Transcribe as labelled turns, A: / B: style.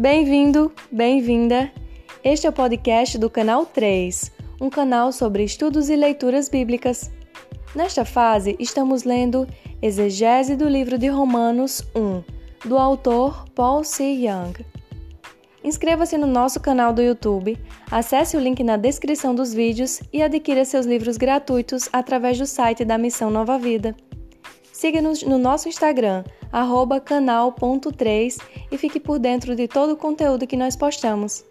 A: Bem-vindo, bem-vinda. Este é o podcast do canal 3, um canal sobre estudos e leituras bíblicas. Nesta fase, estamos lendo Exegese do livro de Romanos 1, do autor Paul C. Young. Inscreva-se no nosso canal do YouTube, acesse o link na descrição dos vídeos e adquira seus livros gratuitos através do site da Missão Nova Vida. Siga-nos no nosso Instagram, canal.3 e fique por dentro de todo o conteúdo que nós postamos.